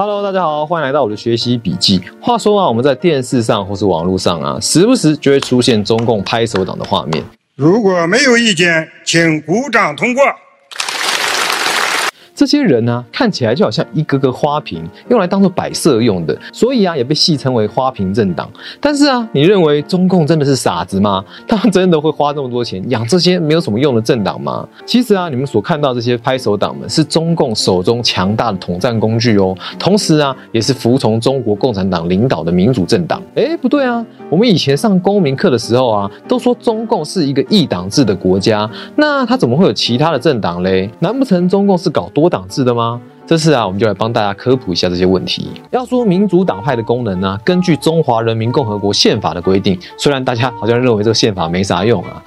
Hello，大家好，欢迎来到我的学习笔记。话说啊，我们在电视上或是网络上啊，时不时就会出现中共拍手党的画面。如果没有意见，请鼓掌通过。这些人呢，看起来就好像一个个花瓶，用来当做摆设用的，所以啊，也被戏称为花瓶政党。但是啊，你认为中共真的是傻子吗？他们真的会花这么多钱养这些没有什么用的政党吗？其实啊，你们所看到这些拍手党们，是中共手中强大的统战工具哦。同时啊，也是服从中国共产党领导的民主政党。哎，不对啊，我们以前上公民课的时候啊，都说中共是一个一党制的国家，那他怎么会有其他的政党嘞？难不成中共是搞多？党制的吗？这次啊，我们就来帮大家科普一下这些问题。要说民主党派的功能呢，根据中华人民共和国宪法的规定，虽然大家好像认为这个宪法没啥用啊，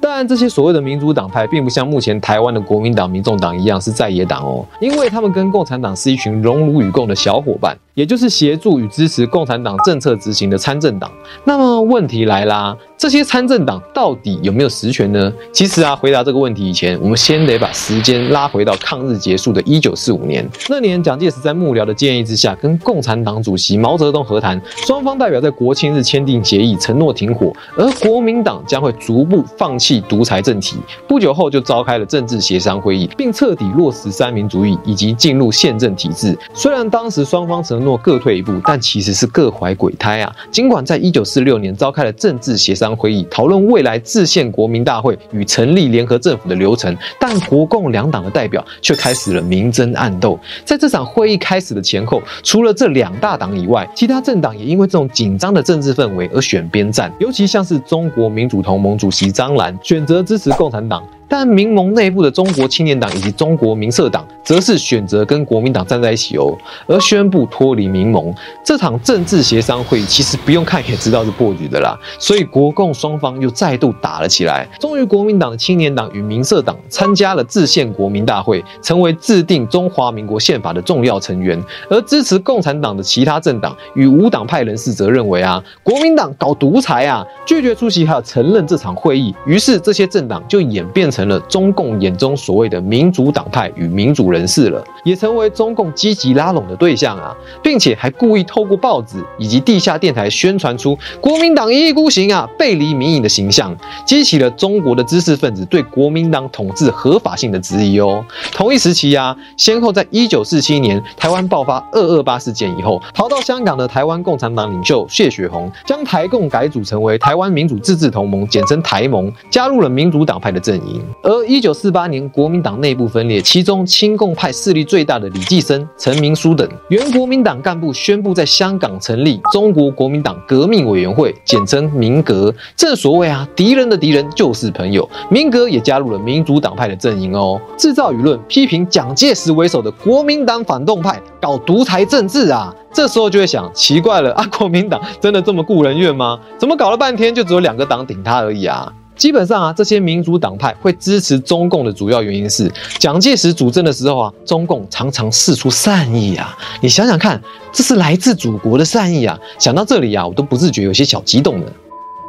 但这些所谓的民主党派，并不像目前台湾的国民党、民众党一样是在野党哦，因为他们跟共产党是一群荣辱与共的小伙伴。也就是协助与支持共产党政策执行的参政党。那么问题来啦，这些参政党到底有没有实权呢？其实啊，回答这个问题以前，我们先得把时间拉回到抗日结束的一九四五年。那年，蒋介石在幕僚的建议之下，跟共产党主席毛泽东和谈，双方代表在国庆日签订协议，承诺停火，而国民党将会逐步放弃独裁政体。不久后就召开了政治协商会议，并彻底落实三民主义以及进入宪政体制。虽然当时双方承诺各退一步，但其实是各怀鬼胎啊！尽管在一九四六年召开了政治协商会议，讨论未来制宪国民大会与成立联合政府的流程，但国共两党的代表却开始了明争暗斗。在这场会议开始的前后，除了这两大党以外，其他政党也因为这种紧张的政治氛围而选边站。尤其像是中国民主同盟主席张澜选择支持共产党。但民盟内部的中国青年党以及中国民社党则是选择跟国民党站在一起哦，而宣布脱离民盟。这场政治协商会议其实不用看也知道是破局的啦，所以国共双方又再度打了起来。终于，国民党的青年党与民社党参加了制宪国民大会，成为制定中华民国宪法的重要成员。而支持共产党的其他政党与无党派人士则认为啊，国民党搞独裁啊，拒绝出席还有承认这场会议。于是，这些政党就演变成。成了中共眼中所谓的民主党派与民主人士了，也成为中共积极拉拢的对象啊，并且还故意透过报纸以及地下电台宣传出国民党一意孤行啊、背离民意的形象，激起了中国的知识分子对国民党统治合法性的质疑哦。同一时期啊，先后在一九四七年台湾爆发二二八事件以后，逃到香港的台湾共产党领袖谢雪红，将台共改组成为台湾民主自治同盟，简称台盟，加入了民主党派的阵营。而一九四八年，国民党内部分裂，其中亲共派势力最大的李济深、陈明书等原国民党干部宣布在香港成立中国国民党革命委员会，简称民革。正所谓啊，敌人的敌人就是朋友，民革也加入了民主党派的阵营哦，制造舆论批评蒋介石为首的国民党反动派搞独裁政治啊。这时候就会想，奇怪了啊，国民党真的这么顾人怨吗？怎么搞了半天就只有两个党顶他而已啊？基本上啊，这些民主党派会支持中共的主要原因是，蒋介石主政的时候啊，中共常常示出善意啊。你想想看，这是来自祖国的善意啊。想到这里啊，我都不自觉有些小激动了。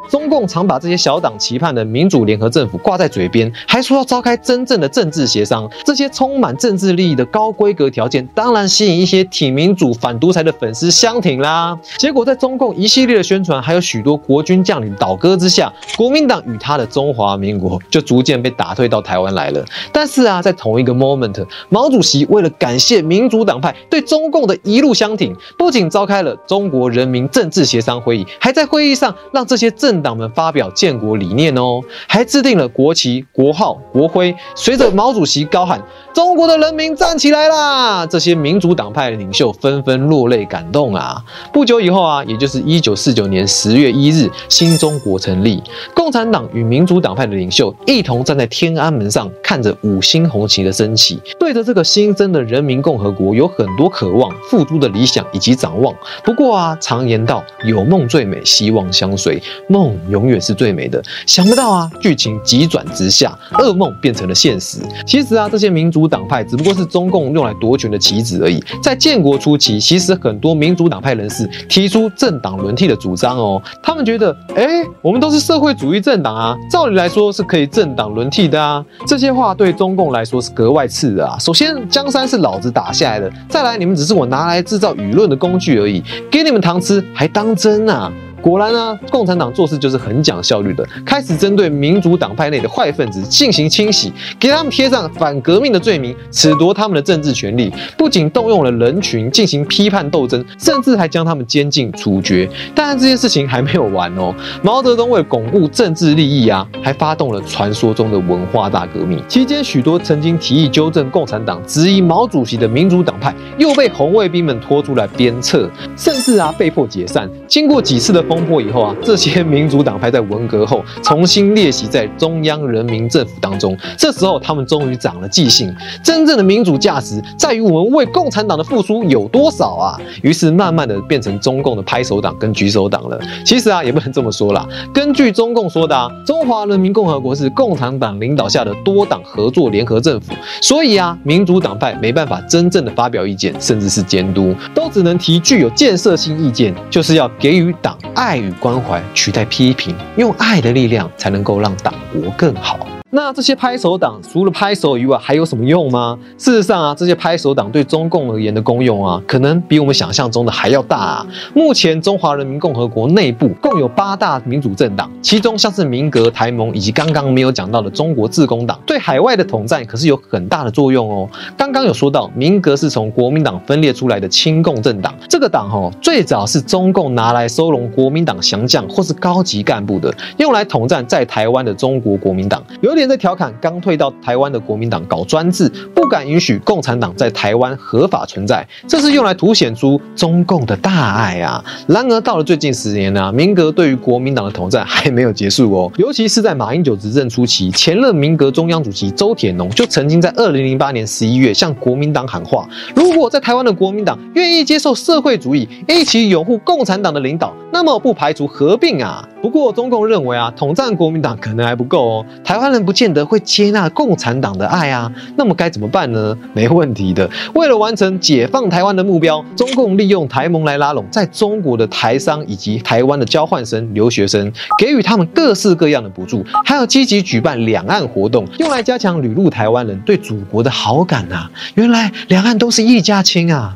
中共常把这些小党期盼的民主联合政府挂在嘴边，还说要召开真正的政治协商。这些充满政治利益的高规格条件，当然吸引一些挺民主、反独裁的粉丝相挺啦。结果在中共一系列的宣传，还有许多国军将领倒戈之下，国民党与他的中华民国就逐渐被打退到台湾来了。但是啊，在同一个 moment，毛主席为了感谢民主党派对中共的一路相挺，不仅召开了中国人民政治协商会议，还在会议上让这些政。党们发表建国理念哦，还制定了国旗、国号、国徽。随着毛主席高喊“中国的人民站起来啦”，这些民主党派的领袖纷纷落泪感动啊。不久以后啊，也就是一九四九年十月一日，新中国成立，共产党与民主党派的领袖一同站在天安门上，看着五星红旗的升起，对着这个新生的人民共和国有很多渴望、付诸的理想以及展望。不过啊，常言道，有梦最美，希望相随，梦。梦永远是最美的。想不到啊，剧情急转直下，噩梦变成了现实。其实啊，这些民主党派只不过是中共用来夺权的棋子而已。在建国初期，其实很多民主党派人士提出政党轮替的主张哦。他们觉得，哎，我们都是社会主义政党啊，照理来说是可以政党轮替的啊。这些话对中共来说是格外刺耳啊。首先，江山是老子打下来的，再来，你们只是我拿来制造舆论的工具而已，给你们糖吃还当真啊？果然呢，共产党做事就是很讲效率的，开始针对民主党派内的坏分子进行清洗，给他们贴上反革命的罪名，褫夺他们的政治权利。不仅动用了人群进行批判斗争，甚至还将他们监禁处决。当然，这件事情还没有完哦。毛泽东为巩固政治利益啊，还发动了传说中的文化大革命。期间，许多曾经提议纠正共产党、质疑毛主席的民主党派，又被红卫兵们拖出来鞭策，甚至啊被迫解散。经过几次的风波以后啊，这些民主党派在文革后重新列席在中央人民政府当中。这时候他们终于长了记性，真正的民主价值在于我们为共产党的付出有多少啊！于是慢慢的变成中共的拍手党跟举手党了。其实啊，也不能这么说啦。根据中共说的啊，中华人民共和国是共产党领导下的多党合作联合政府，所以啊，民主党派没办法真正的发表意见，甚至是监督，都只能提具有建设性意见，就是要给予党爱与关怀取代批评，用爱的力量才能够让党国更好。那这些拍手党除了拍手以外，还有什么用吗？事实上啊，这些拍手党对中共而言的功用啊，可能比我们想象中的还要大啊。目前中华人民共和国内部共有八大民主政党，其中像是民革、台盟以及刚刚没有讲到的中国自公党，对海外的统战可是有很大的作用哦。刚刚有说到，民革是从国民党分裂出来的亲共政党，这个党哦，最早是中共拿来收容国民党降将或是高级干部的，用来统战在台湾的中国国民党。有点在调侃刚退到台湾的国民党搞专制，不敢允许共产党在台湾合法存在，这是用来凸显出中共的大爱啊。然而到了最近十年呢，民革对于国民党的统战还没有结束哦。尤其是在马英九执政初期，前任民革中央主席周铁农就曾经在二零零八年十一月向国民党喊话：如果在台湾的国民党愿意接受社会主义，一起拥护共产党的领导，那么不排除合并啊。不过中共认为啊，统战国民党可能还不够哦，台湾人。不见得会接纳共产党的爱啊，那么该怎么办呢？没问题的。为了完成解放台湾的目标，中共利用台盟来拉拢在中国的台商以及台湾的交换生、留学生，给予他们各式各样的补助，还要积极举办两岸活动，用来加强旅陆台湾人对祖国的好感啊。原来两岸都是一家亲啊。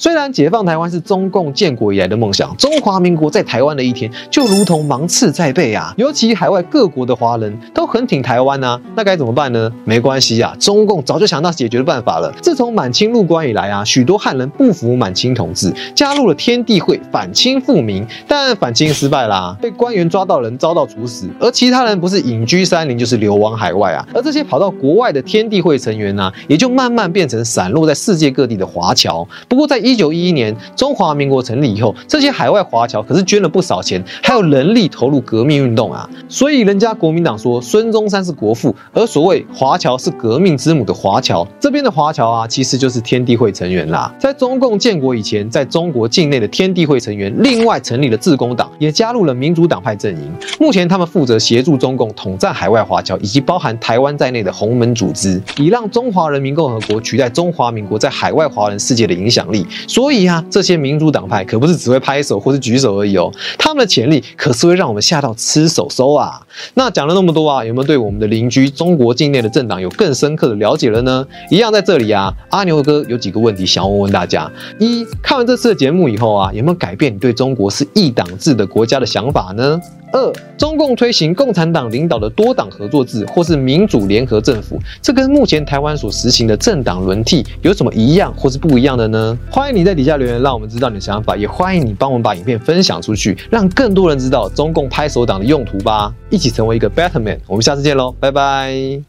虽然解放台湾是中共建国以来的梦想，中华民国在台湾的一天就如同芒刺在背啊！尤其海外各国的华人都很挺台湾啊，那该怎么办呢？没关系啊，中共早就想到解决的办法了。自从满清入关以来啊，许多汉人不服满清统治，加入了天地会反清复明，但反清失败啦，被官员抓到人遭到处死，而其他人不是隐居山林，就是流亡海外啊。而这些跑到国外的天地会成员呢，也就慢慢变成散落在世界各地的华侨。不过在一一九一一年中华民国成立以后，这些海外华侨可是捐了不少钱，还有人力投入革命运动啊。所以人家国民党说孙中山是国父，而所谓华侨是革命之母的华侨，这边的华侨啊，其实就是天地会成员啦。在中共建国以前，在中国境内的天地会成员另外成立了自工党，也加入了民主党派阵营。目前他们负责协助中共统战海外华侨，以及包含台湾在内的洪门组织，以让中华人民共和国取代中华民国在海外华人世界的影响力。所以啊，这些民主党派可不是只会拍手或是举手而已哦，他们的潜力可是会让我们吓到吃手收啊。那讲了那么多啊，有没有对我们的邻居中国境内的政党有更深刻的了解了呢？一样在这里啊，阿牛哥有几个问题想问问大家：一，看完这次的节目以后啊，有没有改变你对中国是一党制的国家的想法呢？二，中共推行共产党领导的多党合作制或是民主联合政府，这跟目前台湾所实行的政党轮替有什么一样或是不一样的呢？欢迎你在底下留言，让我们知道你的想法，也欢迎你帮我们把影片分享出去，让更多人知道中共拍手党的用途吧！一起成为一个 better man，我们下次见喽，拜拜。